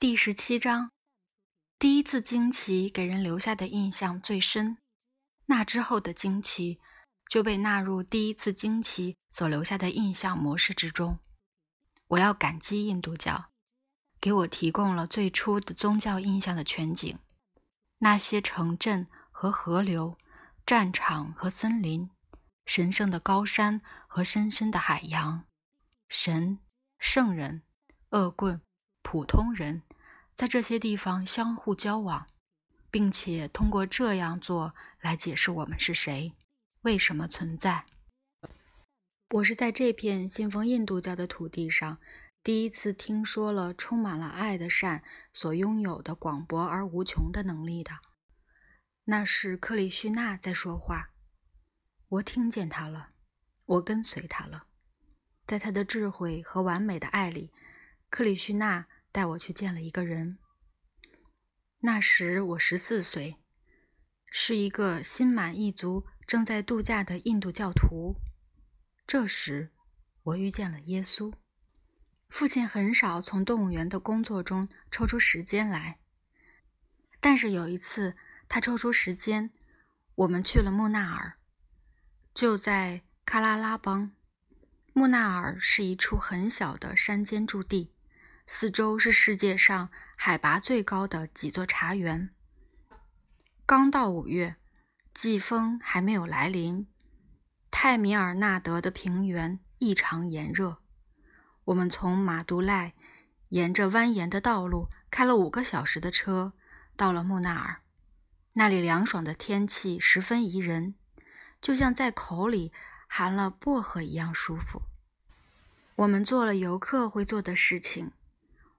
第十七章，第一次惊奇给人留下的印象最深，那之后的惊奇就被纳入第一次惊奇所留下的印象模式之中。我要感激印度教，给我提供了最初的宗教印象的全景：那些城镇和河流、战场和森林、神圣的高山和深深的海洋、神、圣人、恶棍、普通人。在这些地方相互交往，并且通过这样做来解释我们是谁，为什么存在。我是在这片信奉印度教的土地上，第一次听说了充满了爱的善所拥有的广博而无穷的能力的。那是克里希那在说话，我听见他了，我跟随他了，在他的智慧和完美的爱里，克里希那。带我去见了一个人。那时我十四岁，是一个心满意足、正在度假的印度教徒。这时，我遇见了耶稣。父亲很少从动物园的工作中抽出时间来，但是有一次，他抽出时间，我们去了木纳尔，就在喀拉拉邦。木纳尔是一处很小的山间驻地。四周是世界上海拔最高的几座茶园。刚到五月，季风还没有来临，泰米尔纳德的平原异常炎热。我们从马杜赖沿着蜿蜒的道路开了五个小时的车，到了木纳尔。那里凉爽的天气十分宜人，就像在口里含了薄荷一样舒服。我们做了游客会做的事情。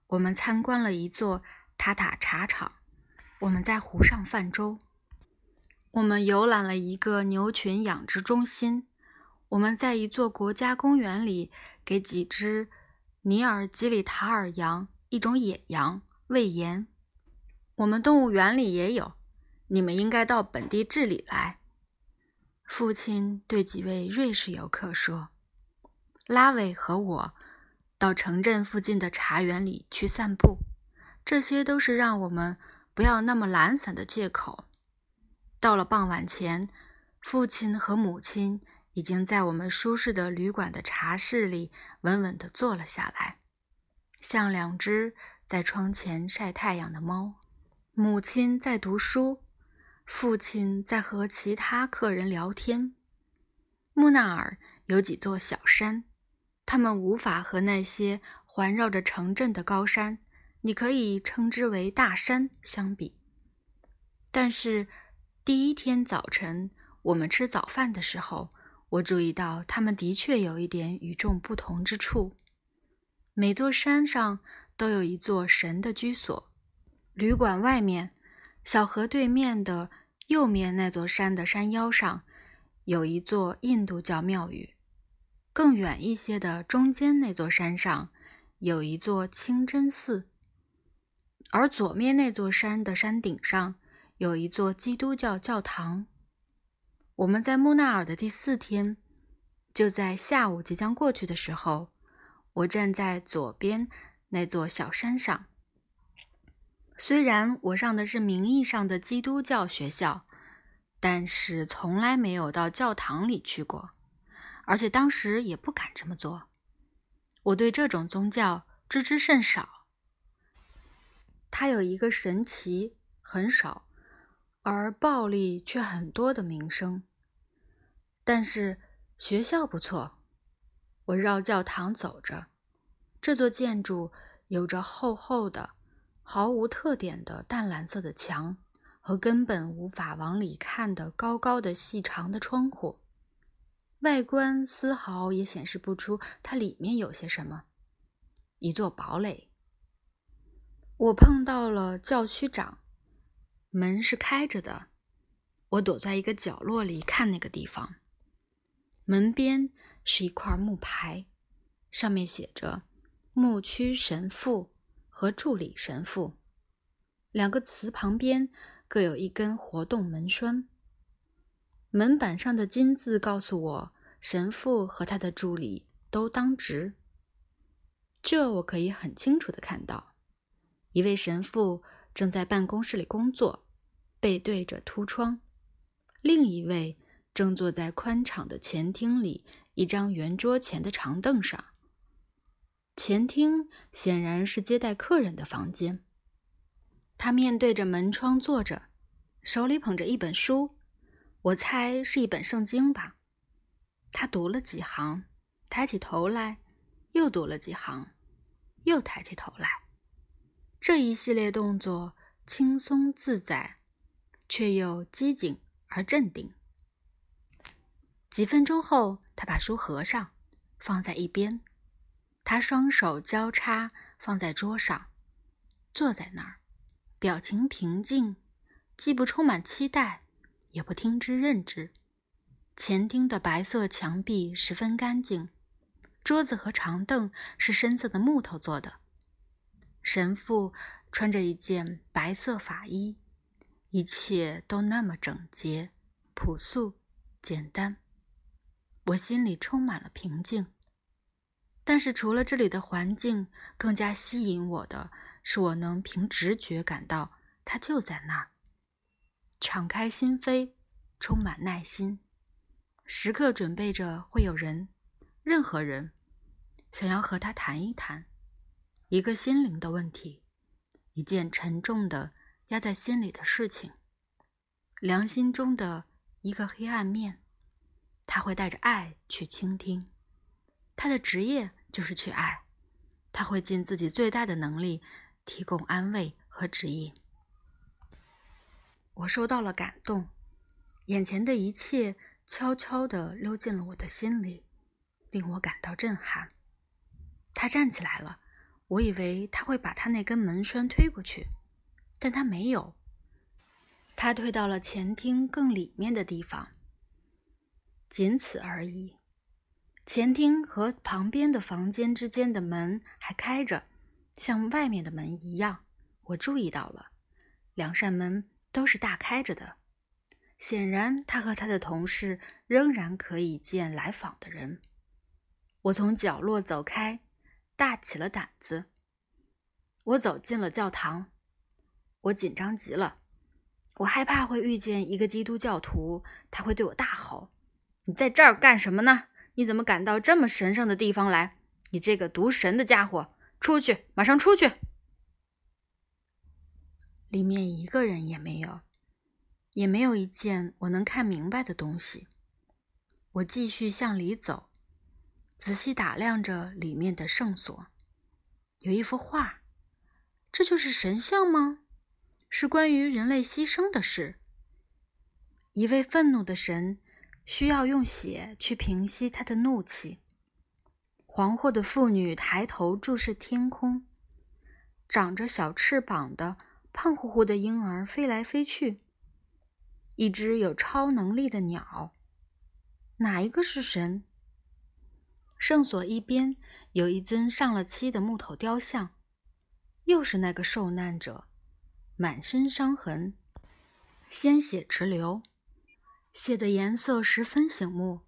我们参观了一座塔塔茶厂，我们在湖上泛舟，我们游览了一个牛群养殖中心，我们在一座国家公园里给几只尼尔吉里塔尔羊（一种野羊）喂盐。我们动物园里也有，你们应该到本地治理来。父亲对几位瑞士游客说：“拉维和我。”到城镇附近的茶园里去散步，这些都是让我们不要那么懒散的借口。到了傍晚前，父亲和母亲已经在我们舒适的旅馆的茶室里稳稳地坐了下来，像两只在窗前晒太阳的猫。母亲在读书，父亲在和其他客人聊天。木纳尔有几座小山。他们无法和那些环绕着城镇的高山，你可以称之为大山相比。但是，第一天早晨我们吃早饭的时候，我注意到他们的确有一点与众不同之处。每座山上都有一座神的居所。旅馆外面，小河对面的右面那座山的山腰上，有一座印度教庙宇。更远一些的中间那座山上，有一座清真寺；而左面那座山的山顶上，有一座基督教教堂。我们在木纳尔的第四天，就在下午即将过去的时候，我站在左边那座小山上。虽然我上的是名义上的基督教学校，但是从来没有到教堂里去过。而且当时也不敢这么做。我对这种宗教知之甚少。它有一个神奇、很少而暴力却很多的名声。但是学校不错。我绕教堂走着，这座建筑有着厚厚的、毫无特点的淡蓝色的墙和根本无法往里看的高高的、细长的窗户。外观丝毫也显示不出它里面有些什么。一座堡垒。我碰到了教区长，门是开着的。我躲在一个角落里看那个地方。门边是一块木牌，上面写着“牧区神父”和“助理神父”两个词，旁边各有一根活动门栓。门板上的金字告诉我，神父和他的助理都当值。这我可以很清楚的看到。一位神父正在办公室里工作，背对着凸窗；另一位正坐在宽敞的前厅里一张圆桌前的长凳上。前厅显然是接待客人的房间。他面对着门窗坐着，手里捧着一本书，我猜是一本圣经吧。他读了几行，抬起头来，又读了几行，又抬起头来。这一系列动作轻松自在，却又机警而镇定。几分钟后，他把书合上，放在一边。他双手交叉放在桌上，坐在那儿，表情平静，既不充满期待，也不听之任之。前厅的白色墙壁十分干净，桌子和长凳是深色的木头做的。神父穿着一件白色法衣，一切都那么整洁、朴素、简单，我心里充满了平静。但是，除了这里的环境，更加吸引我的是，我能凭直觉感到他就在那儿，敞开心扉，充满耐心，时刻准备着会有人，任何人，想要和他谈一谈一个心灵的问题，一件沉重的压在心里的事情，良心中的一个黑暗面，他会带着爱去倾听，他的职业。就是去爱，他会尽自己最大的能力提供安慰和指引。我受到了感动，眼前的一切悄悄地溜进了我的心里，令我感到震撼。他站起来了，我以为他会把他那根门栓推过去，但他没有。他退到了前厅更里面的地方，仅此而已。前厅和旁边的房间之间的门还开着，像外面的门一样。我注意到了，两扇门都是大开着的。显然，他和他的同事仍然可以见来访的人。我从角落走开，大起了胆子。我走进了教堂，我紧张极了。我害怕会遇见一个基督教徒，他会对我大吼：“你在这儿干什么呢？”你怎么敢到这么神圣的地方来？你这个毒神的家伙，出去！马上出去！里面一个人也没有，也没有一件我能看明白的东西。我继续向里走，仔细打量着里面的圣所。有一幅画，这就是神像吗？是关于人类牺牲的事。一位愤怒的神。需要用血去平息他的怒气。黄祸的妇女抬头注视天空，长着小翅膀的胖乎乎的婴儿飞来飞去。一只有超能力的鸟，哪一个是神？圣所一边有一尊上了漆的木头雕像，又是那个受难者，满身伤痕，鲜血直流。血的颜色十分醒目，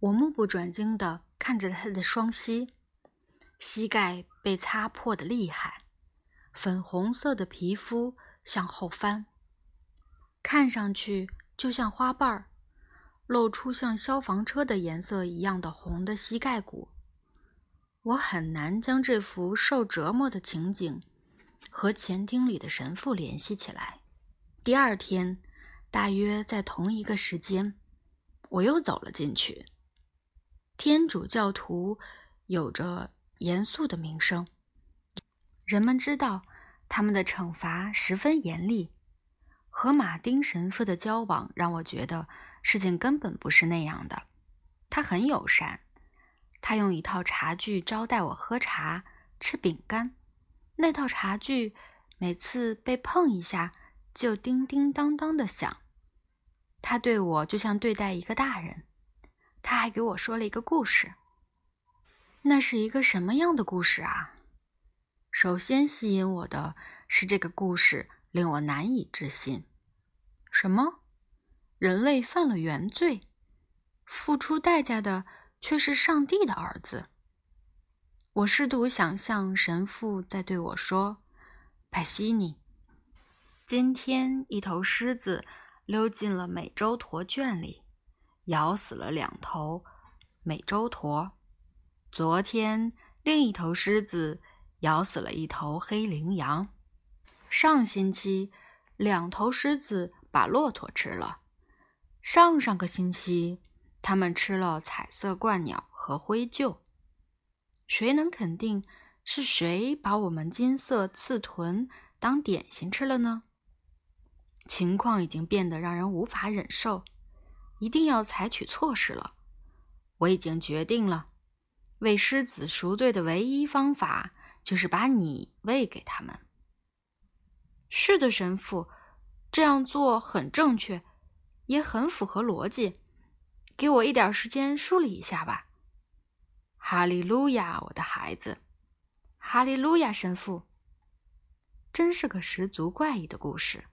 我目不转睛地看着他的双膝，膝盖被擦破的厉害，粉红色的皮肤向后翻，看上去就像花瓣儿，露出像消防车的颜色一样的红的膝盖骨。我很难将这幅受折磨的情景和前厅里的神父联系起来。第二天。大约在同一个时间，我又走了进去。天主教徒有着严肃的名声，人们知道他们的惩罚十分严厉。和马丁神父的交往让我觉得事情根本不是那样的。他很友善，他用一套茶具招待我喝茶、吃饼干。那套茶具每次被碰一下就叮叮当当的响。他对我就像对待一个大人，他还给我说了一个故事。那是一个什么样的故事啊？首先吸引我的是这个故事令我难以置信。什么？人类犯了原罪，付出代价的却是上帝的儿子？我试图想象神父在对我说：“派西尼。今天，一头狮子溜进了美洲驼圈里，咬死了两头美洲驼。昨天，另一头狮子咬死了一头黑羚羊。上星期，两头狮子把骆驼吃了。上上个星期，他们吃了彩色鹳鸟和灰鹫。谁能肯定是谁把我们金色刺豚当点心吃了呢？情况已经变得让人无法忍受，一定要采取措施了。我已经决定了，为狮子赎罪的唯一方法就是把你喂给他们。是的，神父，这样做很正确，也很符合逻辑。给我一点时间梳理一下吧。哈利路亚，我的孩子！哈利路亚，神父！真是个十足怪异的故事。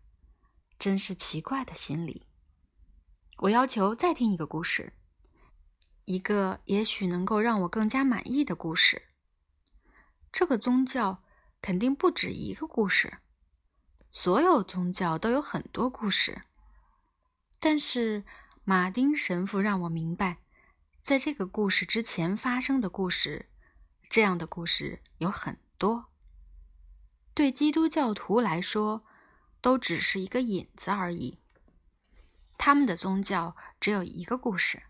真是奇怪的心理。我要求再听一个故事，一个也许能够让我更加满意的故事。这个宗教肯定不止一个故事，所有宗教都有很多故事。但是马丁神父让我明白，在这个故事之前发生的故事，这样的故事有很多。对基督教徒来说。都只是一个引子而已。他们的宗教只有一个故事，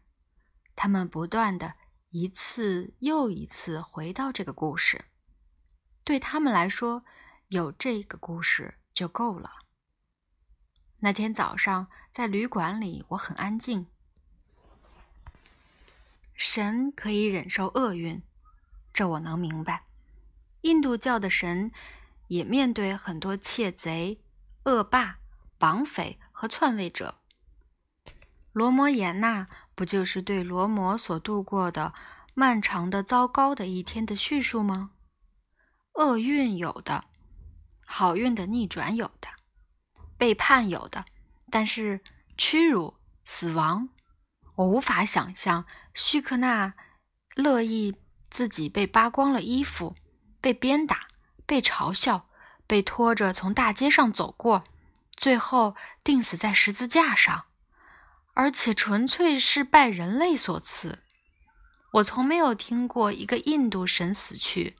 他们不断的一次又一次回到这个故事。对他们来说，有这个故事就够了。那天早上在旅馆里，我很安静。神可以忍受厄运，这我能明白。印度教的神也面对很多窃贼。恶霸、绑匪和篡位者，罗摩衍那不就是对罗摩所度过的漫长的糟糕的一天的叙述吗？厄运有的，好运的逆转有的，背叛有的，但是屈辱、死亡，我无法想象。须克纳乐意自己被扒光了衣服，被鞭打，被嘲笑。被拖着从大街上走过，最后钉死在十字架上，而且纯粹是拜人类所赐。我从没有听过一个印度神死去，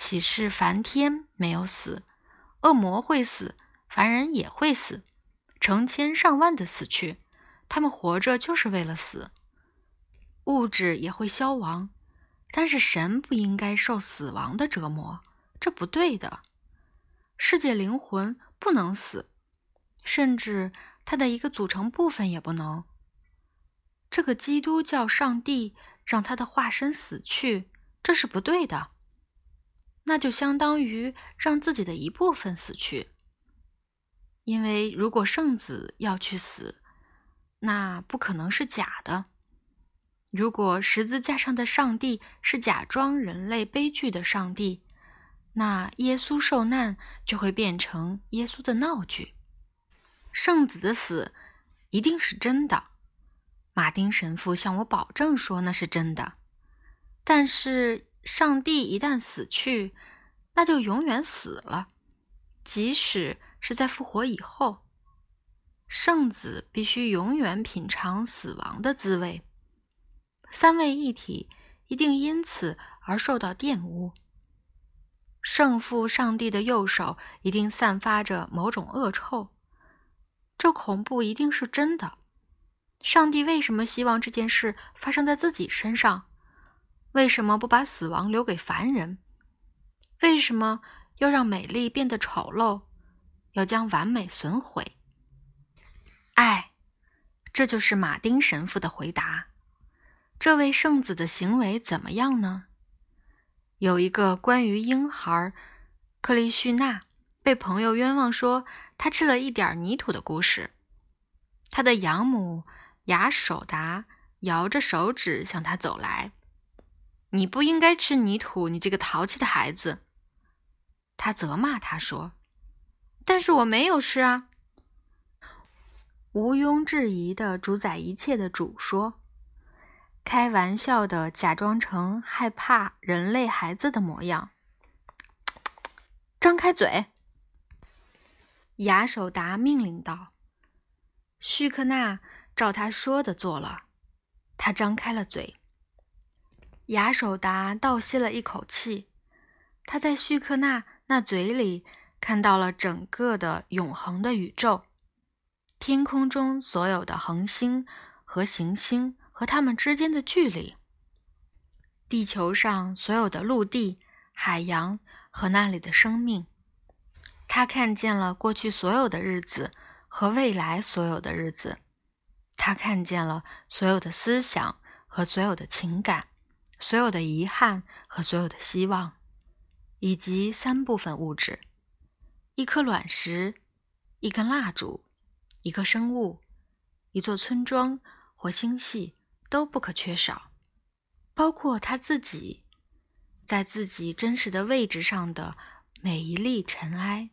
岂是梵天没有死？恶魔会死，凡人也会死，成千上万的死去。他们活着就是为了死。物质也会消亡，但是神不应该受死亡的折磨，这不对的。世界灵魂不能死，甚至它的一个组成部分也不能。这个基督教上帝让他的化身死去，这是不对的。那就相当于让自己的一部分死去。因为如果圣子要去死，那不可能是假的。如果十字架上的上帝是假装人类悲剧的上帝。那耶稣受难就会变成耶稣的闹剧，圣子的死一定是真的。马丁神父向我保证说那是真的。但是上帝一旦死去，那就永远死了，即使是在复活以后，圣子必须永远品尝死亡的滋味。三位一体一定因此而受到玷污。圣父上帝的右手一定散发着某种恶臭，这恐怖一定是真的。上帝为什么希望这件事发生在自己身上？为什么不把死亡留给凡人？为什么要让美丽变得丑陋？要将完美损毁？爱，这就是马丁神父的回答。这位圣子的行为怎么样呢？有一个关于婴孩克利绪纳被朋友冤枉说他吃了一点泥土的故事。他的养母雅手达摇着手指向他走来：“你不应该吃泥土，你这个淘气的孩子。”他责骂他说：“但是我没有吃啊！”毋庸置疑的主宰一切的主说。开玩笑的，假装成害怕人类孩子的模样。张开嘴，雅手达命令道：“叙克纳照他说的做了。”他张开了嘴。雅守达倒吸了一口气，他在叙克纳那嘴里看到了整个的永恒的宇宙，天空中所有的恒星和行星和它们之间的距离，地球上所有的陆地、海洋和那里的生命。他看见了过去所有的日子和未来所有的日子，他看见了所有的思想和所有的情感。所有的遗憾和所有的希望，以及三部分物质：一颗卵石、一根蜡烛、一个生物、一座村庄或星系都不可缺少，包括他自己在自己真实的位置上的每一粒尘埃。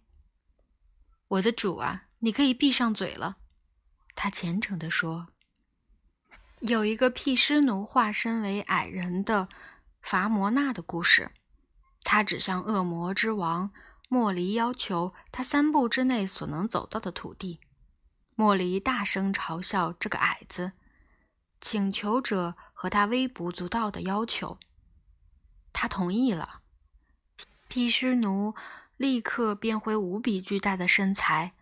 我的主啊，你可以闭上嘴了，他虔诚地说。有一个毗湿奴化身为矮人的伐摩纳的故事，他指向恶魔之王莫离，要求他三步之内所能走到的土地。莫离大声嘲笑这个矮子，请求者和他微不足道的要求。他同意了。毗湿奴立刻变回无比巨大的身材，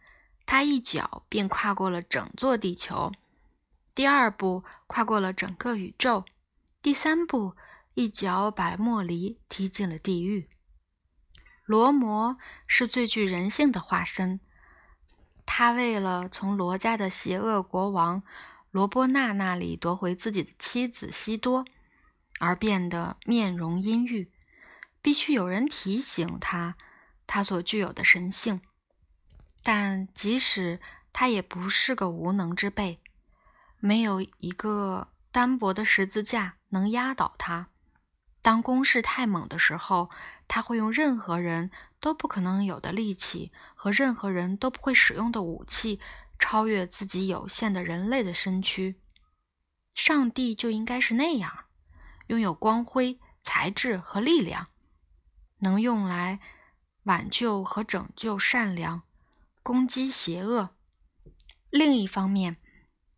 他一脚便跨过了整座地球。第二步跨过了整个宇宙，第三步一脚把莫离踢进了地狱。罗摩是最具人性的化身，他为了从罗家的邪恶国王罗波那那里夺回自己的妻子西多，而变得面容阴郁，必须有人提醒他他所具有的神性。但即使他也不是个无能之辈。没有一个单薄的十字架能压倒他。当攻势太猛的时候，他会用任何人都不可能有的力气和任何人都不会使用的武器，超越自己有限的人类的身躯。上帝就应该是那样，拥有光辉、才智和力量，能用来挽救和拯救善良，攻击邪恶。另一方面，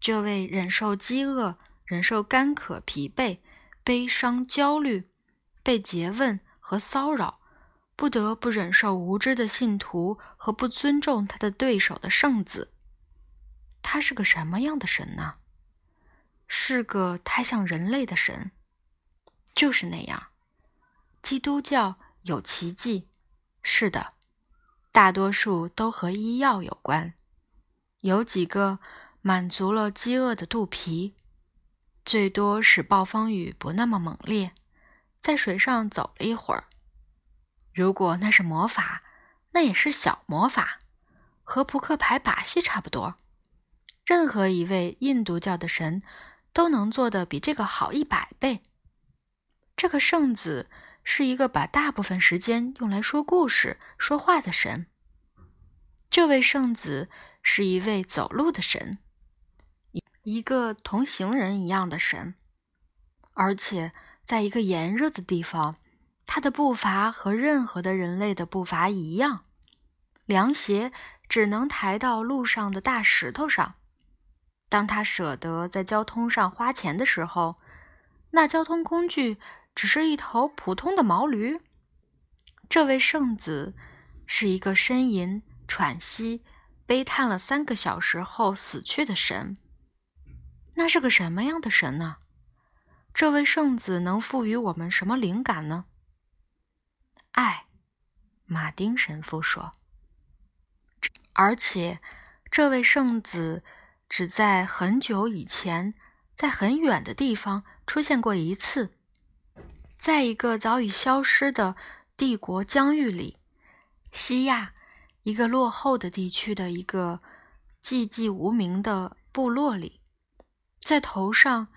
这位忍受饥饿、忍受干渴、疲惫、悲伤、焦虑、被诘问和骚扰，不得不忍受无知的信徒和不尊重他的对手的圣子，他是个什么样的神呢？是个太像人类的神，就是那样。基督教有奇迹，是的，大多数都和医药有关，有几个。满足了饥饿的肚皮，最多使暴风雨不那么猛烈，在水上走了一会儿。如果那是魔法，那也是小魔法，和扑克牌把戏差不多。任何一位印度教的神都能做的比这个好一百倍。这个圣子是一个把大部分时间用来说故事、说话的神。这位圣子是一位走路的神。一个同行人一样的神，而且在一个炎热的地方，他的步伐和任何的人类的步伐一样，凉鞋只能抬到路上的大石头上。当他舍得在交通上花钱的时候，那交通工具只是一头普通的毛驴。这位圣子是一个呻吟、喘息、悲叹了三个小时后死去的神。那是个什么样的神呢？这位圣子能赋予我们什么灵感呢？爱，马丁神父说。而且，这位圣子只在很久以前，在很远的地方出现过一次，在一个早已消失的帝国疆域里，西亚一个落后的地区的一个寂寂无名的部落里。在头上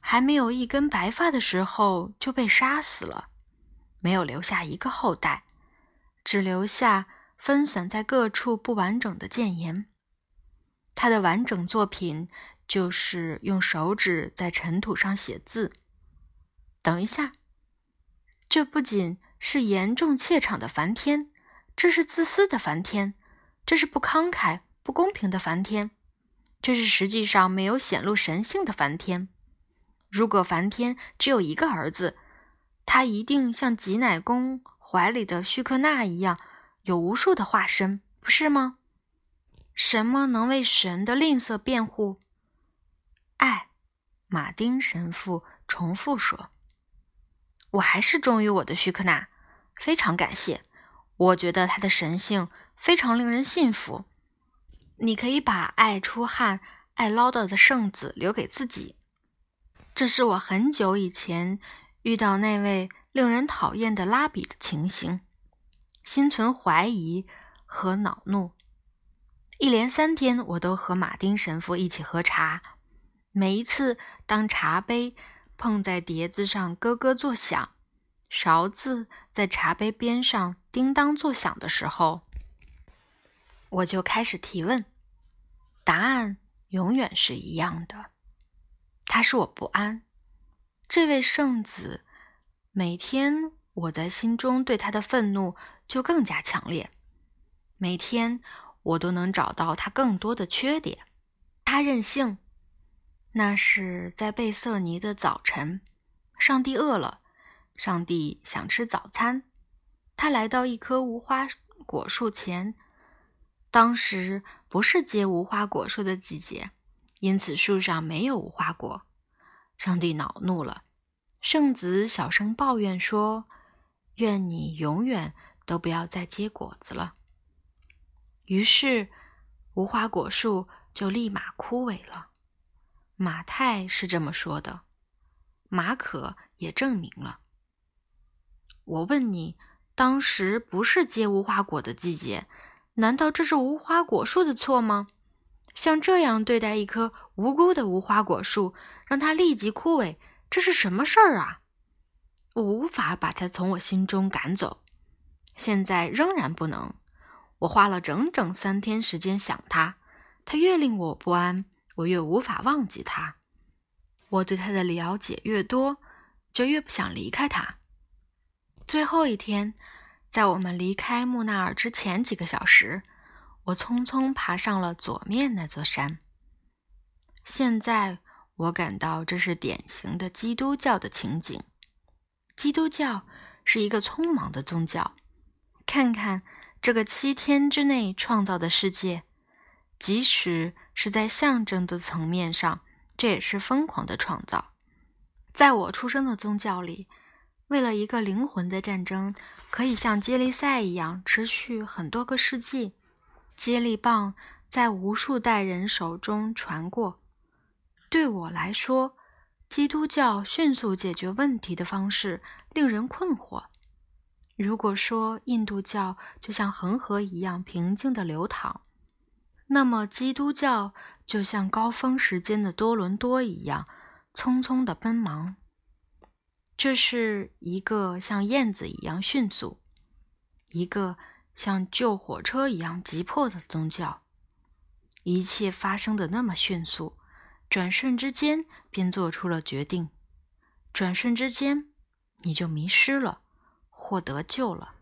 还没有一根白发的时候就被杀死了，没有留下一个后代，只留下分散在各处不完整的谏言。他的完整作品就是用手指在尘土上写字。等一下，这不仅是严重怯场的梵天，这是自私的梵天，这是不慷慨、不公平的梵天，这是实际上没有显露神性的梵天。如果梵天只有一个儿子，他一定像吉乃公怀里的须克那一样，有无数的化身，不是吗？什么能为神的吝啬辩护？爱，马丁神父重复说：“我还是忠于我的须克那，非常感谢。我觉得他的神性非常令人信服。你可以把爱出汗、爱唠叨的圣子留给自己。这是我很久以前遇到那位令人讨厌的拉比的情形，心存怀疑和恼怒。”一连三天，我都和马丁神父一起喝茶。每一次，当茶杯碰在碟子上咯咯作响，勺子在茶杯边上叮当作响的时候，我就开始提问。答案永远是一样的。他使我不安。这位圣子，每天我在心中对他的愤怒就更加强烈。每天。我都能找到他更多的缺点。他任性。那是在贝瑟尼的早晨，上帝饿了，上帝想吃早餐。他来到一棵无花果树前，当时不是结无花果树的季节，因此树上没有无花果。上帝恼怒了，圣子小声抱怨说：“愿你永远都不要再结果子了。”于是，无花果树就立马枯萎了。马太是这么说的，马可也证明了。我问你，当时不是结无花果的季节，难道这是无花果树的错吗？像这样对待一棵无辜的无花果树，让它立即枯萎，这是什么事儿啊？我无法把它从我心中赶走，现在仍然不能。我花了整整三天时间想它，它越令我不安，我越无法忘记它。我对它的了解越多，就越不想离开它。最后一天，在我们离开木纳尔之前几个小时，我匆匆爬上了左面那座山。现在我感到这是典型的基督教的情景。基督教是一个匆忙的宗教。看看。这个七天之内创造的世界，即使是在象征的层面上，这也是疯狂的创造。在我出生的宗教里，为了一个灵魂的战争，可以像接力赛一样持续很多个世纪。接力棒在无数代人手中传过。对我来说，基督教迅速解决问题的方式令人困惑。如果说印度教就像恒河一样平静的流淌，那么基督教就像高峰时间的多伦多一样匆匆的奔忙。这是一个像燕子一样迅速，一个像救火车一样急迫的宗教。一切发生的那么迅速，转瞬之间便做出了决定，转瞬之间你就迷失了。或得救了。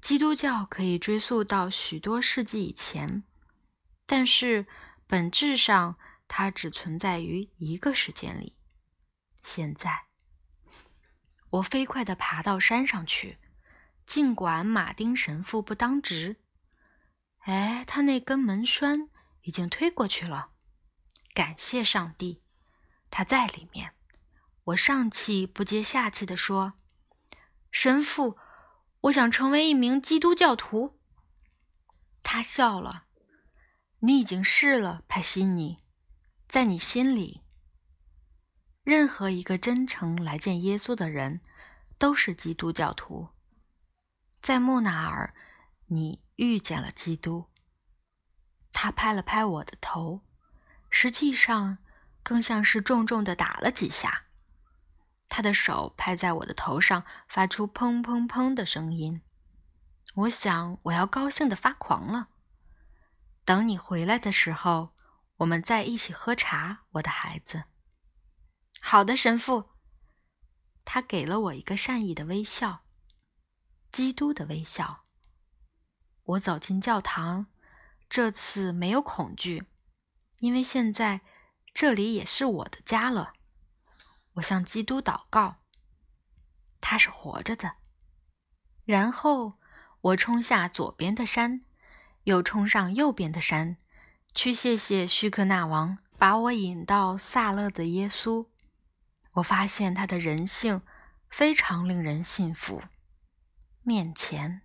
基督教可以追溯到许多世纪以前，但是本质上它只存在于一个时间里。现在，我飞快地爬到山上去，尽管马丁神父不当值。哎，他那根门栓已经推过去了。感谢上帝，他在里面。我上气不接下气地说。神父，我想成为一名基督教徒。他笑了。你已经是了，帕西尼。在你心里，任何一个真诚来见耶稣的人都是基督教徒。在木纳尔，你遇见了基督。他拍了拍我的头，实际上更像是重重的打了几下。他的手拍在我的头上，发出砰砰砰的声音。我想，我要高兴的发狂了。等你回来的时候，我们再一起喝茶，我的孩子。好的，神父。他给了我一个善意的微笑，基督的微笑。我走进教堂，这次没有恐惧，因为现在这里也是我的家了。我向基督祷告，他是活着的。然后我冲下左边的山，又冲上右边的山，去谢谢须克那王把我引到萨勒的耶稣。我发现他的人性非常令人信服。面前。